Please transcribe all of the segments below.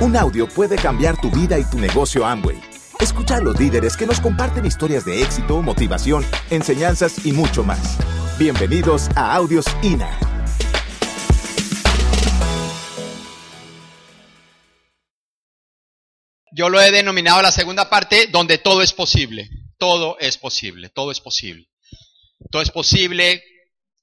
Un audio puede cambiar tu vida y tu negocio Amway. Escucha a los líderes que nos comparten historias de éxito, motivación, enseñanzas y mucho más. Bienvenidos a Audios INA. Yo lo he denominado la segunda parte donde todo es posible. Todo es posible, todo es posible. Todo es posible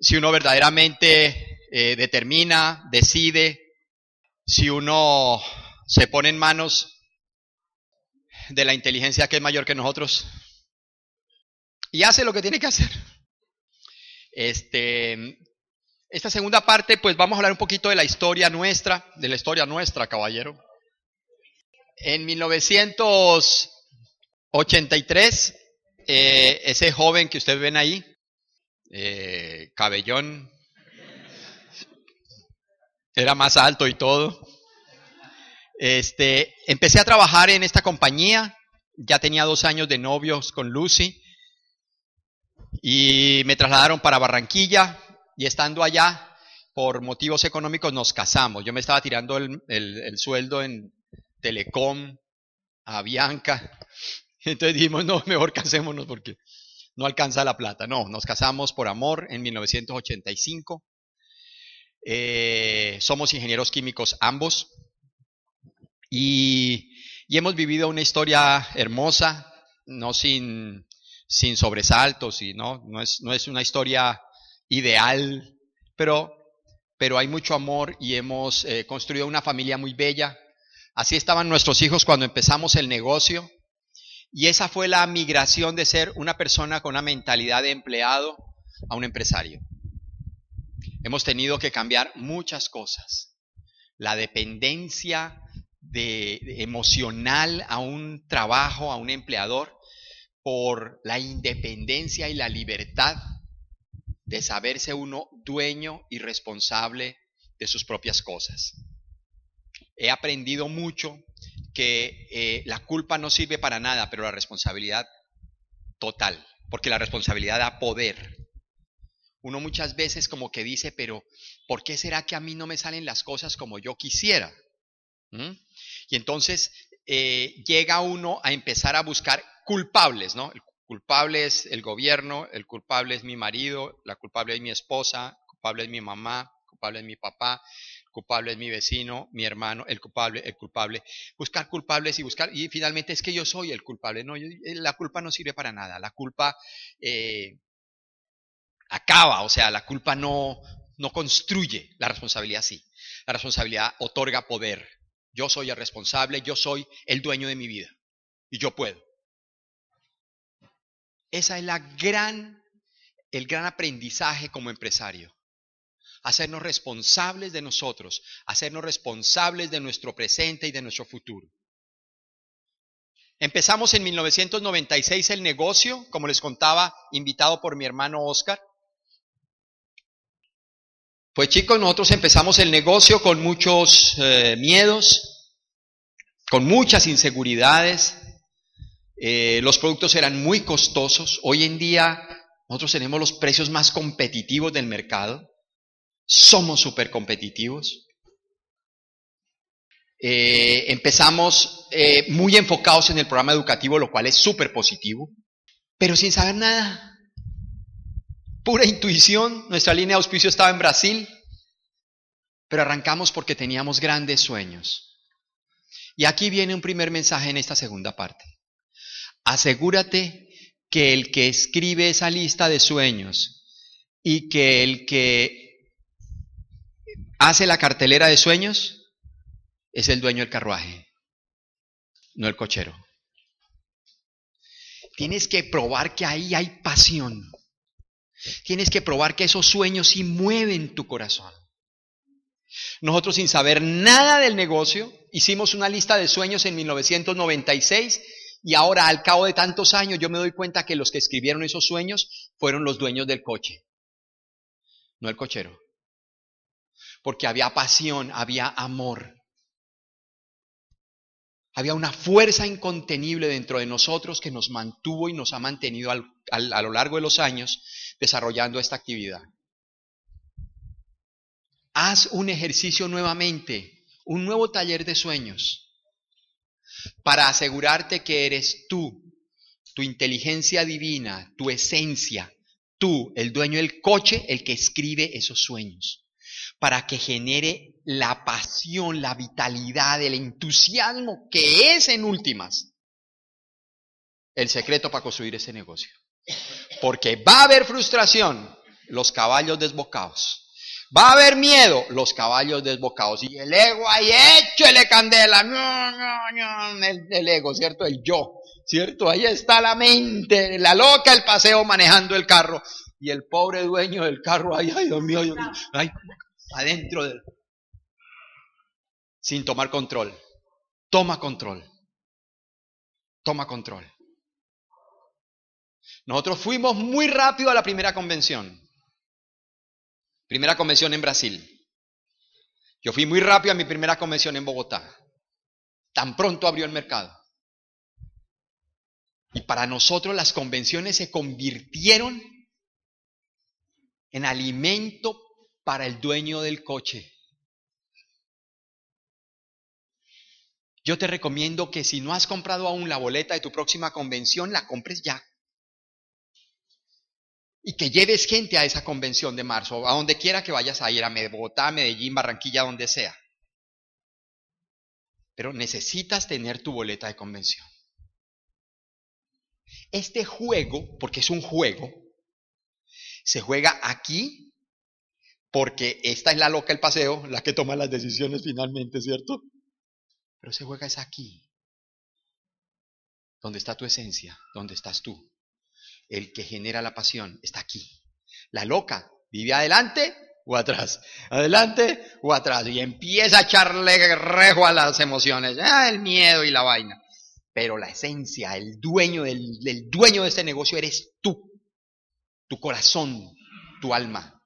si uno verdaderamente eh, determina, decide, si uno se pone en manos de la inteligencia que es mayor que nosotros y hace lo que tiene que hacer. Este, esta segunda parte, pues vamos a hablar un poquito de la historia nuestra, de la historia nuestra, caballero. En 1983, eh, ese joven que ustedes ven ahí, eh, cabellón, era más alto y todo. Este, empecé a trabajar en esta compañía, ya tenía dos años de novios con Lucy y me trasladaron para Barranquilla y estando allá, por motivos económicos, nos casamos. Yo me estaba tirando el, sueldo en Telecom, a Bianca. Entonces dijimos, no, mejor casémonos porque no alcanza la plata. No, nos casamos por amor en 1985. Eh, somos ingenieros químicos ambos. Y, hemos vivido una historia hermosa, no sin, sobresaltos, y no, no, es, no es una historia ideal, pero, pero hay mucho amor y hemos eh, construido una familia muy bella. Así estaban nuestros hijos cuando empezamos el negocio. Y esa fue la migración de ser una persona con una mentalidad de empleado a un empresario. Hemos tenido que cambiar muchas cosas. La dependencia de, emocional a un trabajo, a un empleador, por la independencia y la libertad de saberse uno dueño y responsable de sus propias cosas. He aprendido mucho que eh, la culpa no sirve para nada, pero la responsabilidad total, porque la responsabilidad da poder. Uno muchas veces como que dice, pero ¿por qué será que a mí no me salen las cosas como yo quisiera? Y entonces eh, llega uno a empezar a buscar culpables, ¿no? El culpable es el gobierno, el culpable es mi marido, la culpable es mi esposa, el culpable es mi mamá, el culpable es mi papá, el culpable es mi vecino, mi hermano, el culpable, el culpable. Buscar culpables y buscar, y finalmente es que yo soy el culpable. No, eh, la culpa no sirve para nada. La culpa eh, acaba, o sea, la culpa no, no construye, la responsabilidad sí. La responsabilidad otorga poder, yo soy el responsable, yo soy el dueño de mi vida y yo puedo. Esa es la gran, el gran aprendizaje como empresario. Hacernos responsables de nosotros, hacernos responsables de nuestro presente y de nuestro futuro. Empezamos en 1996 el negocio, como les contaba, invitado por mi hermano Oscar. Pues chicos, nosotros empezamos el negocio con muchos eh, miedos, con muchas inseguridades. Eh, los productos eran muy costosos. Hoy en día nosotros tenemos los precios más competitivos del mercado. Somos súper competitivos. Eh, empezamos muy enfocados en el programa educativo, lo cual es súper positivo, pero sin saber nada pura intuición. Nuestra línea de auspicio estaba en Brasil, pero arrancamos porque teníamos grandes sueños. Y aquí viene un primer mensaje en esta segunda parte. Asegúrate que el que escribe esa lista de sueños y que el que hace la cartelera de sueños es el dueño del carruaje, no el cochero. Tienes que probar que ahí hay pasión. Tienes que probar que esos sueños sí mueven tu corazón. Nosotros sin saber nada del negocio, hicimos una lista de sueños en 1996 y ahora al cabo de tantos años yo me doy cuenta que los que escribieron esos sueños fueron los dueños del coche, no el cochero. Porque había pasión, había amor. Había una fuerza incontenible dentro de nosotros que nos mantuvo y nos ha mantenido a lo largo de los años desarrollando esta actividad. Haz un ejercicio nuevamente, un nuevo taller de sueños para asegurarte que eres tú, tu inteligencia divina, tu esencia, tú, el dueño del coche, el que escribe esos sueños, para que genere la pasión, la vitalidad, el entusiasmo que es en últimas el secreto para construir ese negocio. Porque va a haber frustración, los caballos desbocados. Va a haber miedo, los caballos desbocados. Y el ego ahí, échele candela. No, no, no. El, ego, ¿cierto? El yo, ¿cierto? Ahí está la mente, la loca, el paseo manejando el carro. Y el pobre dueño del carro, ahí, ay, Dios mío, Dios mío, ay, adentro del... Sin tomar control. Toma control. Toma control. Nosotros fuimos muy rápido a la primera convención. Primera convención en Brasil. Yo fui muy rápido a mi primera convención en Bogotá. Tan pronto abrió el mercado. Y para nosotros las convenciones se convirtieron en alimento para el dueño del coche. Yo te recomiendo que si no has comprado aún la boleta de tu próxima convención, la compres ya y que lleves gente a esa convención de marzo, a donde quiera que vayas a ir, a Bogotá, Medellín, Barranquilla, donde sea. Pero necesitas tener tu boleta de convención. Este juego, porque es un juego, se juega aquí porque esta es la loca el paseo, la que toma las decisiones finalmente, ¿cierto? Pero se juega es aquí, donde está tu esencia, donde estás tú el que genera la pasión está aquí. La loca vive adelante o atrás, adelante o atrás, y empieza a echarle rejo a las emociones, ah, el miedo y la vaina. Pero la esencia, el dueño del, dueño de este negocio eres tú, tu corazón, tu alma,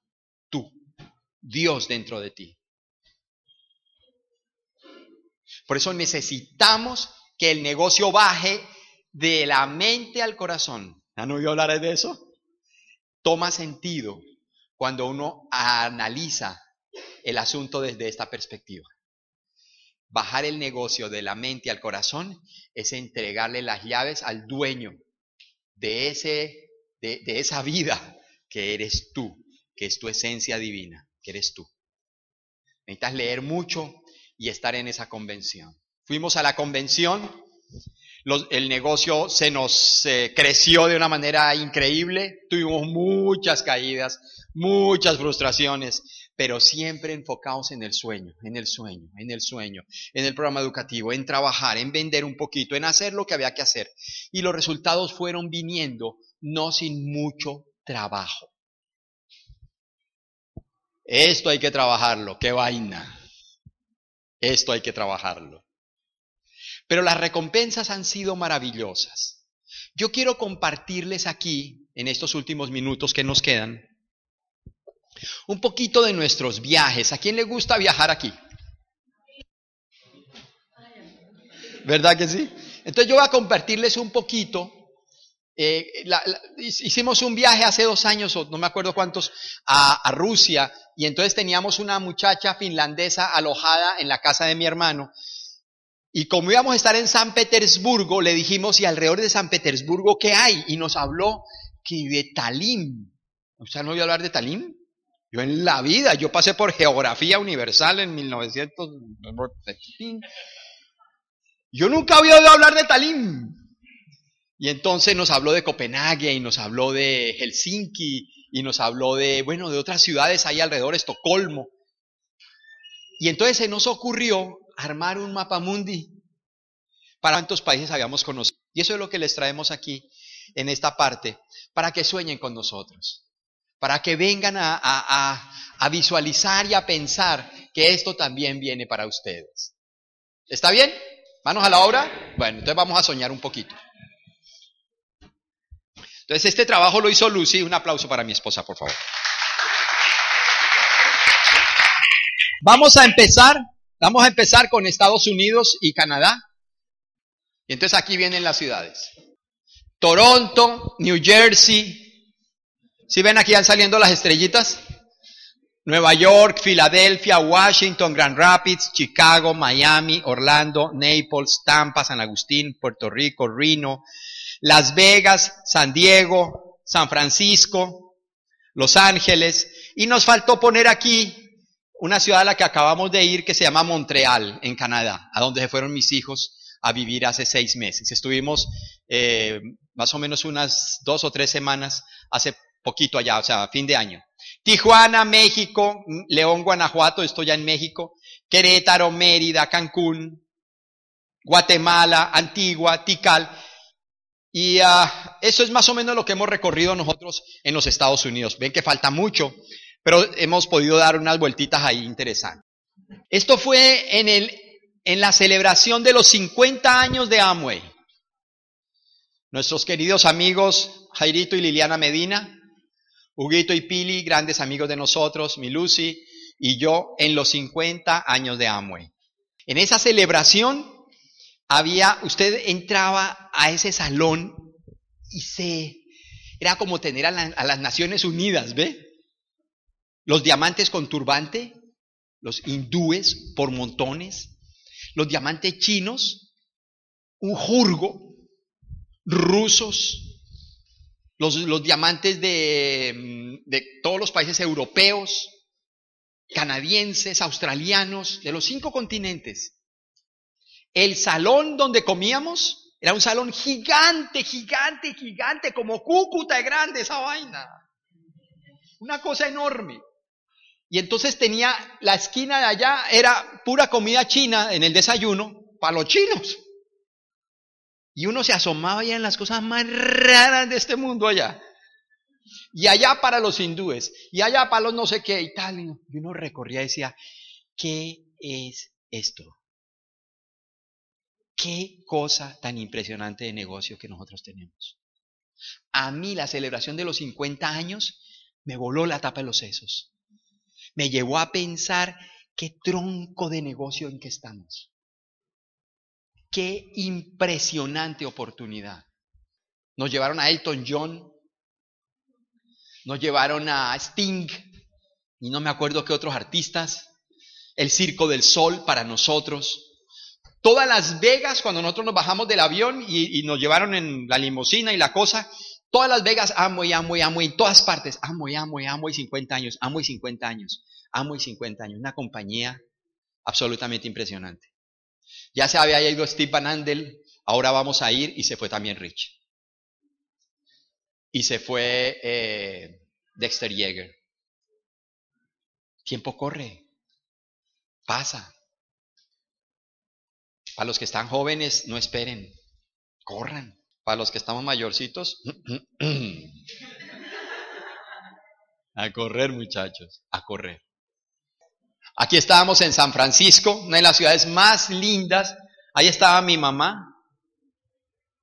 tú, Dios dentro de ti. Por eso necesitamos que el negocio baje de la mente al corazón. ¿Han oído hablar de eso? Toma sentido cuando uno analiza el asunto desde esta perspectiva. Bajar el negocio de la mente al corazón es entregarle las llaves al dueño de, ese, de, de esa vida que eres tú, que es tu esencia divina, que eres tú. Necesitas leer mucho y estar en esa convención. Fuimos a la convención el negocio se nos creció de una manera increíble, tuvimos muchas caídas, muchas frustraciones, pero siempre enfocados en el sueño, en el sueño, en el sueño, en el programa educativo, en trabajar, en vender un poquito, en hacer lo que había que hacer. Y los resultados fueron viniendo no sin mucho trabajo. Esto hay que trabajarlo, qué vaina. Esto hay que trabajarlo. Pero las recompensas han sido maravillosas. Yo quiero compartirles aquí, en estos últimos minutos que nos quedan, un poquito de nuestros viajes. ¿A quién le gusta viajar aquí? ¿Verdad que sí? Entonces yo voy a compartirles un poquito. Eh, hicimos un viaje hace dos años, o no me acuerdo cuántos, a Rusia, y entonces teníamos una muchacha finlandesa alojada en la casa de mi hermano, y como íbamos a estar en San Petersburgo, le dijimos, ¿y alrededor de San Petersburgo qué hay? Y nos habló que de Talim. ¿Usted no oído hablar de Talim? Yo en la vida, yo pasé por Geografía Universal en 1900. Yo nunca había oído hablar de Talim. Y entonces nos habló de Copenhague y nos habló de Helsinki y nos habló de, bueno, de otras ciudades ahí alrededor, Estocolmo. Y entonces se nos ocurrió armar un mapa mundi para cuántos países habíamos conocido. Y eso es lo que les traemos aquí en esta parte, para que sueñen con nosotros, para que vengan a, a visualizar y a pensar que esto también viene para ustedes. ¿Está bien? ¿Manos a la obra? Bueno, entonces vamos a soñar un poquito. Entonces este trabajo lo hizo Lucy. Un aplauso para mi esposa, por favor. Vamos a empezar Vamos a empezar con Estados Unidos y Canadá. Y entonces aquí vienen las ciudades. Toronto, New Jersey. ¿Sí ven aquí van saliendo las estrellitas? Nueva York, Filadelfia, Washington, Grand Rapids, Chicago, Miami, Orlando, Naples, Tampa, San Agustín, Puerto Rico, Reno, Las Vegas, San Diego, San Francisco, Los Ángeles. Y nos faltó poner aquí una ciudad a la que acabamos de ir que se llama Montreal, en Canadá, a donde se fueron mis hijos a vivir hace seis meses. Estuvimos eh, más o menos unas dos o tres semanas hace poquito allá, o sea, fin de año. Tijuana, México, León, Guanajuato, estoy ya en México, Querétaro, Mérida, Cancún, Guatemala, Antigua, Tikal. Y ah, eso es más o menos lo que hemos recorrido nosotros en los Estados Unidos. Ven que falta mucho, pero hemos podido dar unas vueltitas ahí interesantes. Esto fue en, el, en la celebración de los 50 años de Amway. Nuestros queridos amigos Jairito y Liliana Medina Huguito y Pili, grandes amigos de nosotros, mi Lucy y yo, en los 50 años de Amway. En esa celebración había, usted entraba a ese salón y se, era como tener a, a las Naciones Unidas, ¿ve? Los diamantes con turbante, los hindúes por montones, los diamantes chinos, un jurgo, rusos, los, diamantes de, de todos los países europeos, canadienses, australianos, de los cinco continentes. El salón donde comíamos era un salón gigante, gigante, gigante, como Cúcuta de grande esa vaina. Una cosa enorme. Y entonces tenía la esquina de allá, era pura comida china en el desayuno para los chinos. Y uno se asomaba ya en las cosas más raras de este mundo allá. Y allá para los hindúes, y allá para los no sé qué y tal. Y uno recorría y decía, ¿qué es esto? Qué cosa tan impresionante de negocio que nosotros tenemos. A mí la celebración de los 50 años me voló la tapa de los sesos. Me llevó a pensar qué tronco de negocio en que estamos. Qué impresionante oportunidad. Nos llevaron a Elton John, nos llevaron a Sting y no me acuerdo qué otros artistas, el Circo del Sol para nosotros. Todas Las Vegas, cuando nosotros nos bajamos del avión y, nos llevaron en la limusina y la cosa, todas Las Vegas, amo y amo y amo y en todas partes, amo y amo y amo y 50 años, amo y 50 años, amo y 50 años. Una compañía absolutamente impresionante. Ya se había ido Steve Van Andel, ahora vamos a ir y se fue también Rich. Y se fue eh, Dexter Yeager. Tiempo corre, pasa. Para los que están jóvenes, no esperen, corran. Para los que estamos mayorcitos, a correr muchachos, a correr. Aquí estábamos en San Francisco, una de las ciudades más lindas. Ahí estaba mi mamá,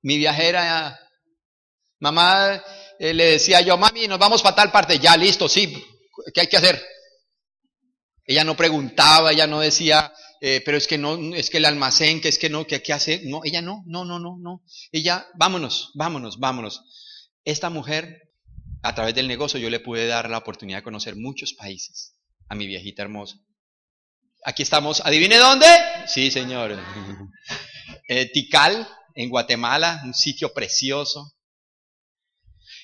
mi viajera. Mamá eh, le decía yo, mami, nos vamos para tal parte. Ya, listo, sí. ¿Qué hay que hacer? Ella no preguntaba, ella no decía, eh, pero es que no, es que el almacén, que es que no, que qué hace. No, ella no, no, no, no, no. Ella, vámonos, vámonos, vámonos. Esta mujer, a través del negocio, yo le pude dar la oportunidad de conocer muchos países a mi viejita hermosa. Aquí estamos, adivine dónde. Sí, señor. Eh, Tikal, en Guatemala, un sitio precioso.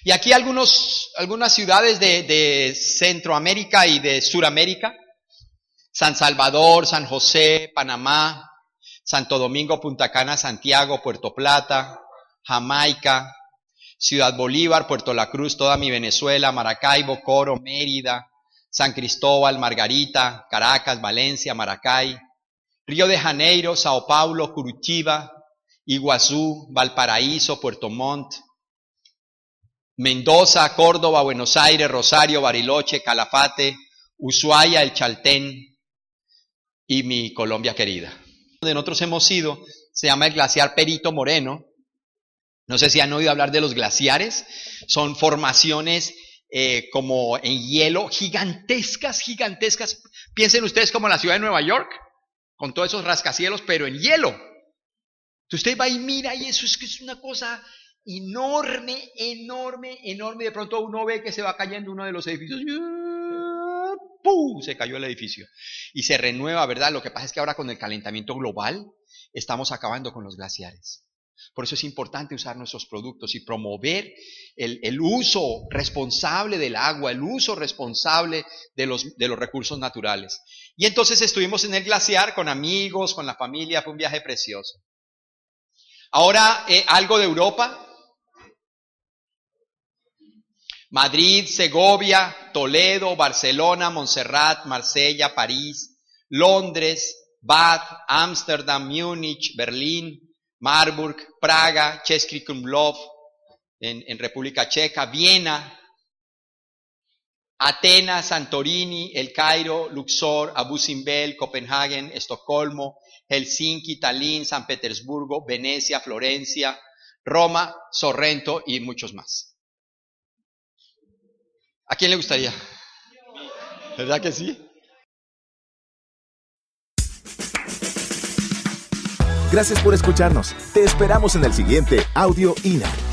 Y aquí algunos, algunas ciudades de, de Centroamérica y de Suramérica. San Salvador, San José, Panamá, Santo Domingo, Punta Cana, Santiago, Puerto Plata, Jamaica, Ciudad Bolívar, Puerto La Cruz, toda mi Venezuela, Maracaibo, Coro, Mérida, San Cristóbal, Margarita, Caracas, Valencia, Maracay, Río de Janeiro, Sao Paulo, Curitiba, Iguazú, Valparaíso, Puerto Montt, Mendoza, Córdoba, Buenos Aires, Rosario, Bariloche, Calafate, Ushuaia, El Chaltén y mi Colombia querida. De nosotros hemos ido, se llama el glaciar Perito Moreno. No sé si han oído hablar de los glaciares. Son formaciones eh, como en hielo, gigantescas, gigantescas. Piensen ustedes como la ciudad de Nueva York, con todos esos rascacielos, pero en hielo. Usted va y mira y eso es que es una cosa enorme, enorme, enorme. De pronto uno ve que se va cayendo uno de los edificios. ¡Pum! Se cayó el edificio. Y se renueva, ¿verdad? Lo que pasa es que ahora con el calentamiento global estamos acabando con los glaciares. Por eso es importante usar nuestros productos y promover el, uso responsable del agua, el uso responsable de los, de los recursos naturales. Y entonces estuvimos en el glaciar con amigos, con la familia, fue un viaje precioso. Ahora, eh, algo de Europa. Madrid, Segovia, Toledo, Barcelona, Montserrat, Marsella, París, Londres, Bath, Ámsterdam, Múnich, Berlín, Marburg, Praga, Český Krumlov, en, en República Checa, Viena, Atenas, Santorini, El Cairo, Luxor, Abu Simbel, Copenhagen, Estocolmo, Helsinki, Tallinn, San Petersburgo, Venecia, Florencia, Roma, Sorrento y muchos más. ¿A quién le gustaría? ¿Verdad que sí? Gracias por escucharnos. Te esperamos en el siguiente Audio INA.